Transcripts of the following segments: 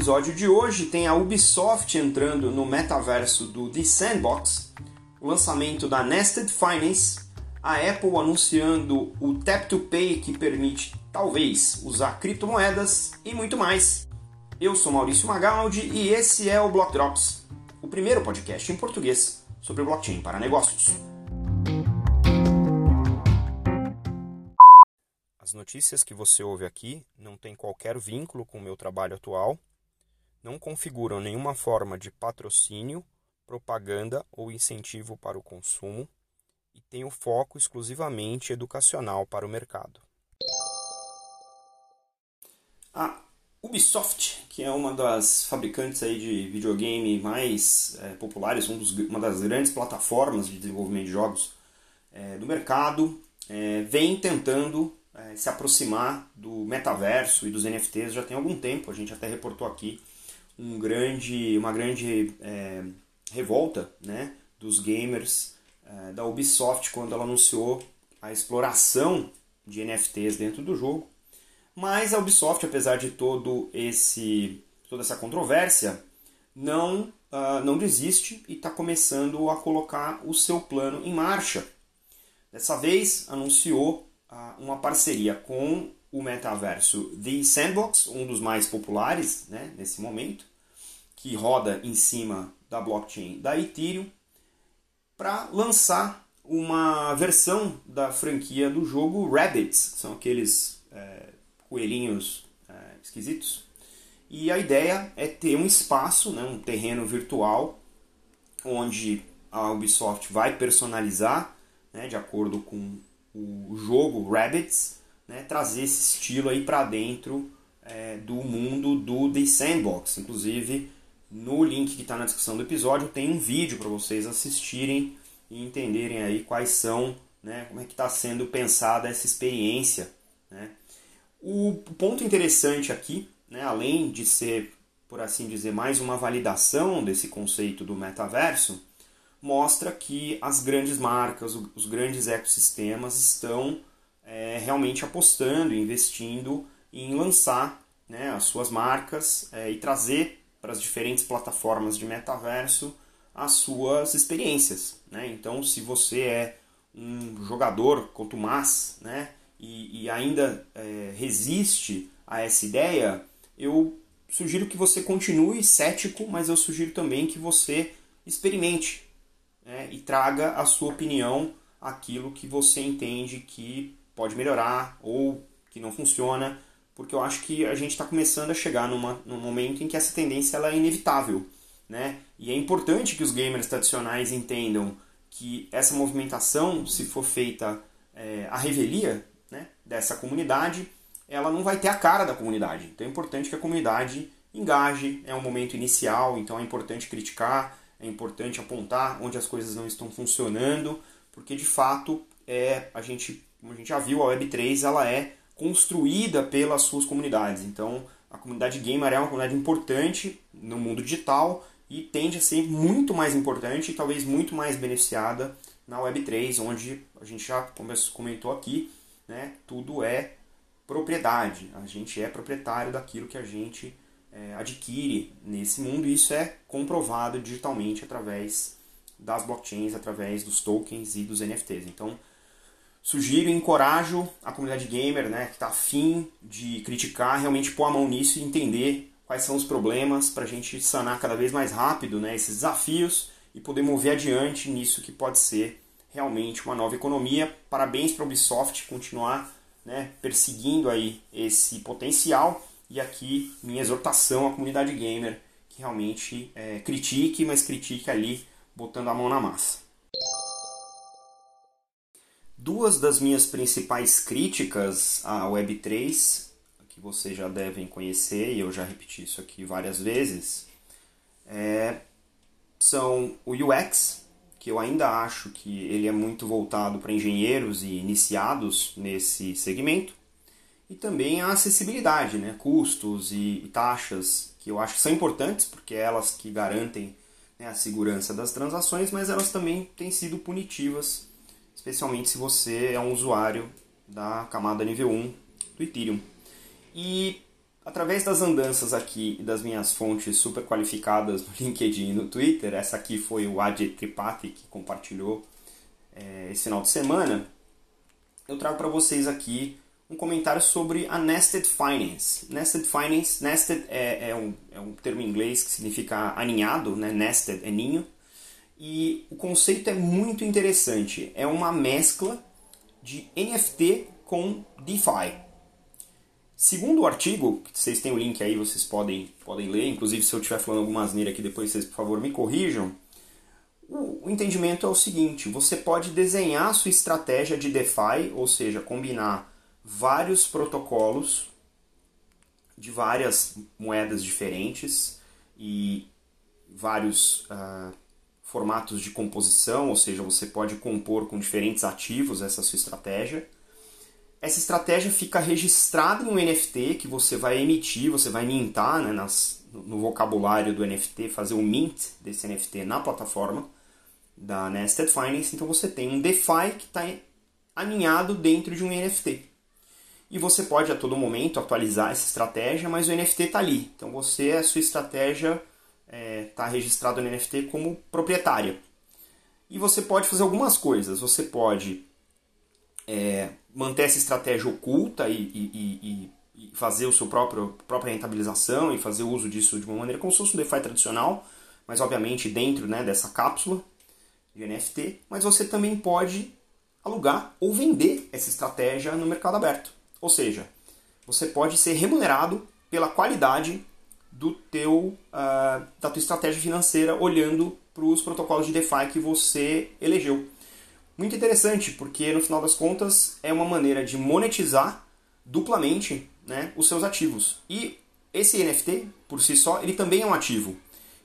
episódio de hoje tem a Ubisoft entrando no metaverso do The Sandbox, o lançamento da Nested Finance, a Apple anunciando o Tap to Pay que permite, talvez, usar criptomoedas e muito mais. Eu sou Maurício Magaldi e esse é o Block Drops, o primeiro podcast em português sobre blockchain para negócios. As notícias que você ouve aqui não têm qualquer vínculo com o meu trabalho atual, não configuram nenhuma forma de patrocínio, propaganda ou incentivo para o consumo e têm o foco exclusivamente educacional para o mercado. A Ubisoft, que é uma das fabricantes aí de videogame mais é, populares, um dos, uma das grandes plataformas de desenvolvimento de jogos é, do mercado, é, vem tentando é, se aproximar do metaverso e dos NFTs já tem algum tempo. A gente até reportou aqui um grande, uma grande é, revolta né, dos gamers é, da Ubisoft quando ela anunciou a exploração de NFTs dentro do jogo. Mas a Ubisoft, apesar de todo esse, toda essa controvérsia, não, uh, não desiste e está começando a colocar o seu plano em marcha. Dessa vez anunciou uma parceria com o metaverso The Sandbox, um dos mais populares né, nesse momento, que roda em cima da blockchain da Ethereum, para lançar uma versão da franquia do jogo Rabbits, que são aqueles é, coelhinhos é, esquisitos. E a ideia é ter um espaço, né, um terreno virtual, onde a Ubisoft vai personalizar, né, de acordo com o jogo Rabbits, né, trazer esse estilo aí para dentro é, do mundo do The Sandbox. Inclusive, no link que está na descrição do episódio tem um vídeo para vocês assistirem e entenderem aí quais são, né, como é que está sendo pensada essa experiência. Né. O ponto interessante aqui, né, além de ser, por assim dizer, mais uma validação desse conceito do metaverso, mostra que as grandes marcas, os grandes ecossistemas estão é, realmente apostando, investindo em lançar né, as suas marcas é, e trazer para as diferentes plataformas de metaverso as suas experiências. Né? Então, se você é um jogador contumaz né, e, e ainda é, resiste a essa ideia, eu sugiro que você continue cético, mas eu sugiro também que você experimente né, e traga a sua opinião, aquilo que você entende que pode melhorar ou que não funciona, porque eu acho que a gente está começando a chegar numa, num momento em que essa tendência ela é inevitável. Né? E é importante que os gamers tradicionais entendam que essa movimentação, se for feita é, a revelia né, dessa comunidade, ela não vai ter a cara da comunidade. Então é importante que a comunidade engaje, é um momento inicial, então é importante criticar, é importante apontar onde as coisas não estão funcionando, porque de fato é a gente, como a gente já viu, a Web3 ela é construída pelas suas comunidades. Então, a comunidade gamer é uma comunidade importante no mundo digital e tende a ser muito mais importante e talvez muito mais beneficiada na Web3, onde a gente já comentou aqui, né, tudo é propriedade. A gente é proprietário daquilo que a gente é, adquire nesse mundo e isso é comprovado digitalmente através das blockchains, através dos tokens e dos NFTs. Então, sugiro e encorajo a comunidade gamer né, que está afim de criticar, realmente pôr a mão nisso e entender quais são os problemas para a gente sanar cada vez mais rápido né, esses desafios e poder mover adiante nisso que pode ser realmente uma nova economia. Parabéns para a Ubisoft continuar né, perseguindo aí esse potencial e aqui, minha exortação à comunidade gamer que realmente é, critique, mas critique ali botando a mão na massa. Duas das minhas principais críticas à Web3, que vocês já devem conhecer, e eu já repeti isso aqui várias vezes, é, são o UX, que eu ainda acho que ele é muito voltado para engenheiros e iniciados nesse segmento, e também a acessibilidade, né? custos e, taxas, que eu acho que são importantes, porque é elas que garantem né, a segurança das transações, mas elas também têm sido punitivas, especialmente se você é um usuário da camada nível 1 do Ethereum. E através das andanças aqui e das minhas fontes super qualificadas no LinkedIn e no Twitter, essa aqui foi o Ajay Tripathi que compartilhou é, esse final de semana, eu trago para vocês aqui um comentário sobre a Nested Finance. Nested Finance, nested é, é, um, é um termo em inglês que significa aninhado, né? nested é ninho, e o conceito é muito interessante. É uma mescla de NFT com DeFi. Segundo o artigo, vocês têm o link aí, vocês podem, podem ler, inclusive se eu estiver falando alguma asneira aqui depois, vocês por favor me corrijam. O, o entendimento é o seguinte: você pode desenhar a sua estratégia de DeFi, ou seja, combinar vários protocolos de várias moedas diferentes e vários uh, formatos de composição, ou seja, você pode compor com diferentes ativos essa sua estratégia essa estratégia fica registrada em um NFT que você vai emitir, você vai mintar né, nas, no vocabulário do NFT, fazer o mint desse NFT na plataforma da Nested Finance. Então você tem um DeFi que está aninhado dentro de um NFT. E você pode a todo momento atualizar essa estratégia, mas o NFT está ali. Então você, a sua estratégia está é, tá registrada no NFT como proprietária. E você pode fazer algumas coisas. Você pode é, manter essa estratégia oculta e, e, e, e, fazer o seu próprio própria rentabilização e fazer uso disso de uma maneira como se fosse um DeFi tradicional, mas obviamente dentro né, dessa cápsula de NFT. Mas você também pode alugar ou vender essa estratégia no mercado aberto. Ou seja, você pode ser remunerado pela qualidade do teu, uh, da tua estratégia financeira olhando para os protocolos de DeFi que você elegeu. Muito interessante, porque no final das contas é uma maneira de monetizar duplamente né, os seus ativos. E esse NFT, por si só, ele também é um ativo.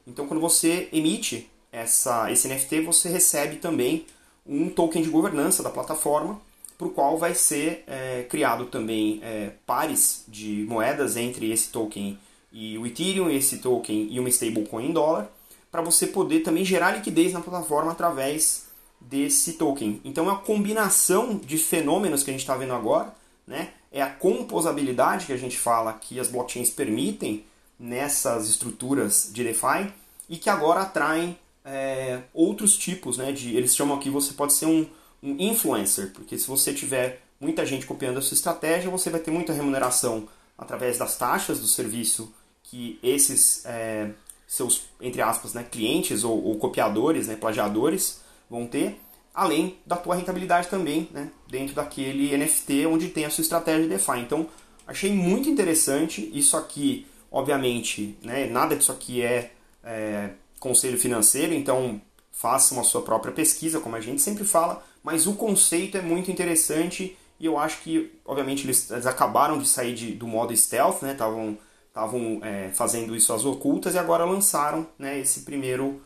Então, quando você emite essa, esse NFT, você recebe também um token de governança da plataforma, para o qual vai ser é, criado também é, pares de moedas entre esse token e o Ethereum, esse token e uma stablecoin em dólar, para você poder também gerar liquidez na plataforma através desse token. Então é uma combinação de fenômenos que a gente está vendo agora, né? é a composabilidade que a gente fala que as blockchains permitem nessas estruturas de DeFi e que agora atraem é, outros tipos, né? De, eles chamam aqui, você pode ser um, um influencer, porque se você tiver muita gente copiando a sua estratégia, você vai ter muita remuneração através das taxas do serviço que esses é, seus, entre aspas, né, clientes ou, ou copiadores, né, plagiadores, vão ter, além da tua rentabilidade também, né, dentro daquele NFT onde tem a sua estratégia de DeFi. Então, achei muito interessante. Isso aqui, obviamente, né, nada disso aqui é, é conselho financeiro, então façam a sua própria pesquisa, como a gente sempre fala, mas o conceito é muito interessante e eu acho que, obviamente, eles, eles acabaram de sair de, do modo stealth, né? Estavam estavam é, fazendo isso às ocultas e agora lançaram né, esse primeiro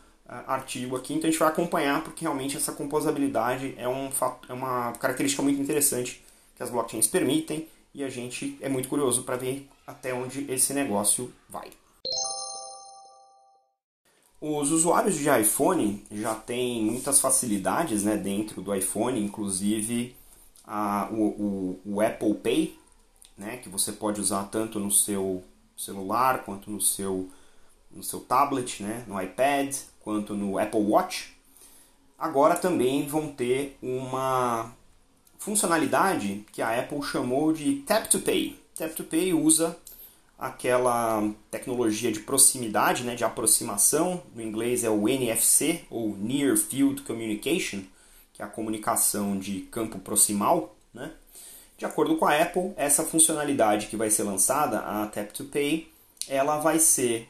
artigo aqui, então a gente vai acompanhar porque realmente essa composabilidade é, um, é uma característica muito interessante que as blockchains permitem e a gente é muito curioso para ver até onde esse negócio vai. Os usuários de iPhone já têm muitas facilidades né, dentro do iPhone, inclusive a, o, o, o Apple Pay, né, que você pode usar tanto no seu celular quanto no seu, no seu tablet, né, no iPad, quanto no Apple Watch, agora também vão ter uma funcionalidade que a Apple chamou de Tap to Pay. Tap to Pay usa aquela tecnologia de proximidade, né, de aproximação, no inglês é o NFC, ou Near Field Communication, que é a comunicação de campo proximal. Né? De acordo com a Apple, essa funcionalidade que vai ser lançada, a Tap to Pay, ela vai ser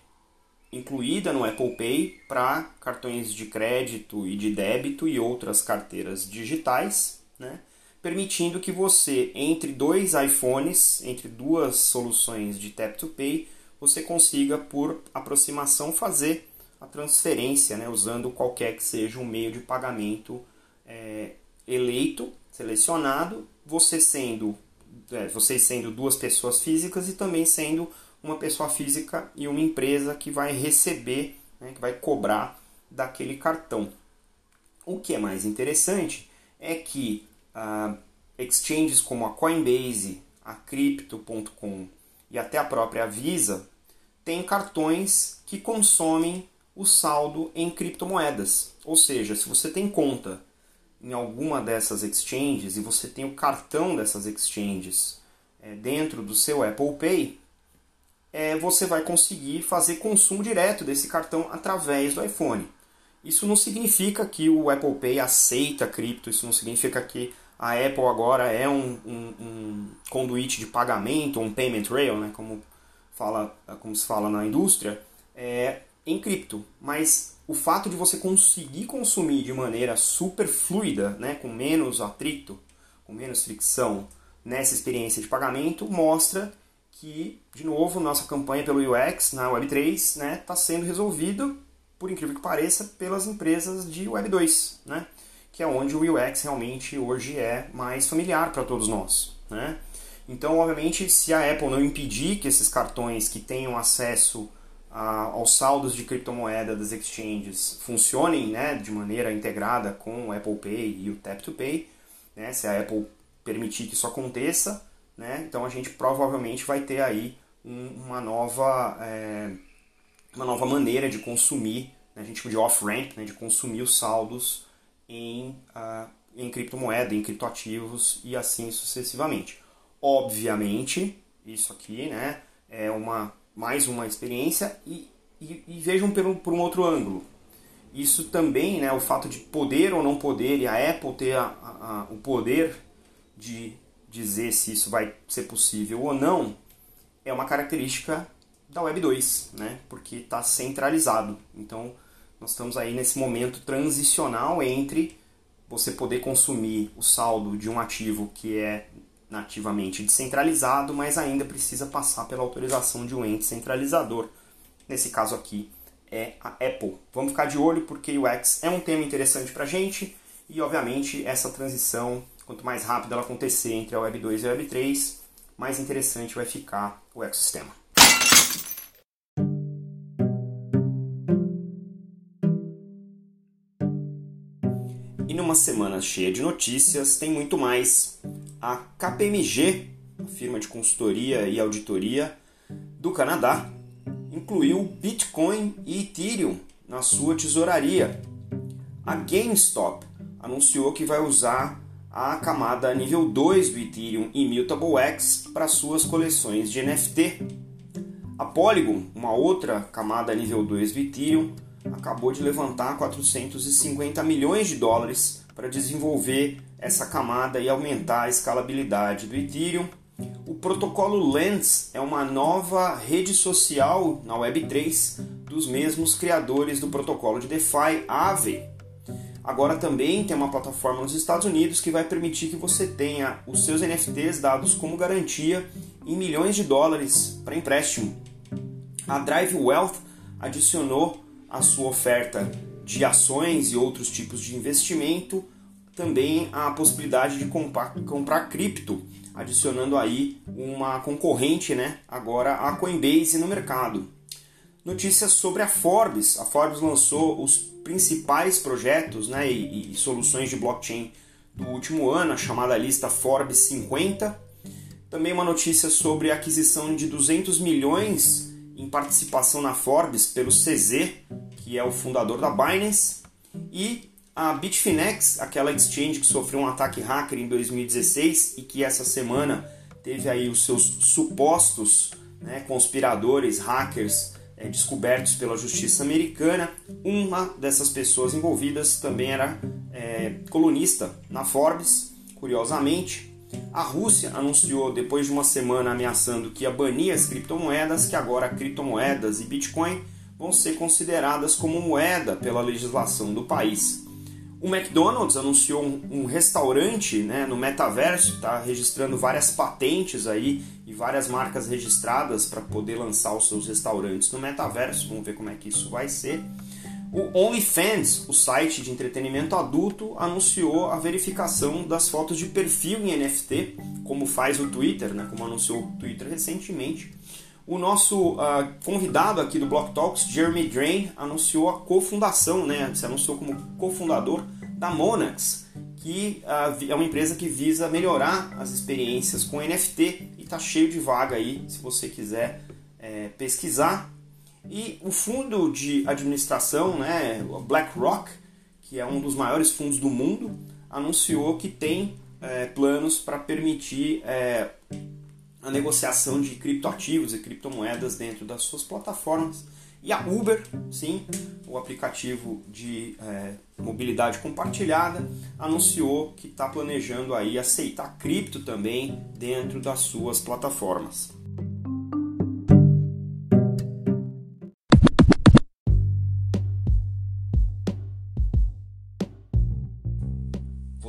incluída no Apple Pay para cartões de crédito e de débito e outras carteiras digitais, né? permitindo que você, entre dois iPhones, entre duas soluções de Tap to Pay, você consiga, por aproximação, fazer a transferência, né? usando qualquer que seja um meio de pagamento é, eleito, selecionado, você sendo, é, vocês sendo duas pessoas físicas e também sendo uma pessoa física e uma empresa que vai receber, né, que vai cobrar daquele cartão. O que é mais interessante é que uh, exchanges como a Coinbase, a Crypto.com e até a própria Visa têm cartões que consomem o saldo em criptomoedas. Ou seja, se você tem conta em alguma dessas exchanges e você tem o cartão dessas exchanges é, dentro do seu Apple Pay, é, você vai conseguir fazer consumo direto desse cartão através do iPhone. Isso não significa que o Apple Pay aceita cripto, isso não significa que a Apple agora é um, um, um conduíte de pagamento, um payment rail, né, como, fala, como se fala na indústria, é, em cripto. Mas o fato de você conseguir consumir de maneira super fluida, né, com menos atrito, com menos fricção nessa experiência de pagamento, mostra que, de novo, nossa campanha pelo UX na Web3 está né, tá sendo resolvida, por incrível que pareça, pelas empresas de Web2, né, que é onde o UX realmente hoje é mais familiar para todos nós. Né? Então, obviamente, se a Apple não impedir que esses cartões que tenham acesso aos saldos de criptomoeda das exchanges funcionem né, de maneira integrada com o Apple Pay e o Tap to Pay, né, se a Apple permitir que isso aconteça, né? Então a gente provavelmente vai ter aí um, uma, nova, é, uma nova maneira de consumir, né? a gente chama de off-ramp, né? de consumir os saldos em, uh, em criptomoeda, em criptoativos e assim sucessivamente. Obviamente, isso aqui né, é uma, mais uma experiência e, e, e vejam por um, por um outro ângulo. Isso também, né, o fato de poder ou não poder, e a Apple ter a, a, a, o poder de dizer se isso vai ser possível ou não é uma característica da Web 2, né? porque está centralizado. Então, nós estamos aí nesse momento transicional entre você poder consumir o saldo de um ativo que é nativamente descentralizado, mas ainda precisa passar pela autorização de um ente centralizador. Nesse caso aqui é a Apple. Vamos ficar de olho porque o X é um tema interessante para a gente e, obviamente, essa transição Quanto mais rápido ela acontecer entre a Web 2 e a Web 3, mais interessante vai ficar o ecossistema. E numa semana cheia de notícias, tem muito mais. A KPMG, a firma de consultoria e auditoria do Canadá, incluiu Bitcoin e Ethereum na sua tesouraria. A GameStop anunciou que vai usar a camada nível 2 do Ethereum Immutable X para suas coleções de NFT. A Polygon, uma outra camada nível 2 do Ethereum, acabou de levantar 450 milhões de dólares para desenvolver essa camada e aumentar a escalabilidade do Ethereum. O protocolo Lens é uma nova rede social na Web3 dos mesmos criadores do protocolo de DeFi Aave, Agora também tem uma plataforma nos Estados Unidos que vai permitir que você tenha os seus NFTs dados como garantia em milhões de dólares para empréstimo. A Drive Wealth adicionou à sua oferta de ações e outros tipos de investimento também a possibilidade de comprar, comprar cripto, adicionando aí uma concorrente, né, agora a Coinbase no mercado. Notícias sobre a Forbes. A Forbes lançou os principais projetos né, e, e soluções de blockchain do último ano, a chamada lista Forbes 50. Também uma notícia sobre a aquisição de 200 milhões em participação na Forbes pelo CZ, que é o fundador da Binance, e a Bitfinex, aquela exchange que sofreu um ataque hacker em 2016 e que essa semana teve aí os seus supostos né, conspiradores, hackers é, descobertos pela justiça americana. Uma dessas pessoas envolvidas também era é, colunista na Forbes, curiosamente. A Rússia anunciou, depois de uma semana ameaçando que ia banir as criptomoedas, que agora criptomoedas e Bitcoin vão ser consideradas como moeda pela legislação do país. O McDonald's anunciou um, restaurante né, no metaverso, está registrando várias patentes aí e várias marcas registradas para poder lançar os seus restaurantes no metaverso. Vamos ver como é que isso vai ser. O OnlyFans, o site de entretenimento adulto, anunciou a verificação das fotos de perfil em NFT, como faz o Twitter, né, como anunciou o Twitter recentemente. O nosso uh, convidado aqui do Block Talks, Jeremy Drain, anunciou a cofundação, né? Se anunciou como cofundador da Monax, que uh, é uma empresa que visa melhorar as experiências com NFT e está cheio de vaga aí, se você quiser é, pesquisar. E o fundo de administração, né, BlackRock, que é um dos maiores fundos do mundo, anunciou que tem é, planos para permitir é, a negociação de criptoativos e criptomoedas dentro das suas plataformas. E a Uber, sim, o aplicativo de é, mobilidade compartilhada, anunciou que está planejando aí aceitar cripto também dentro das suas plataformas.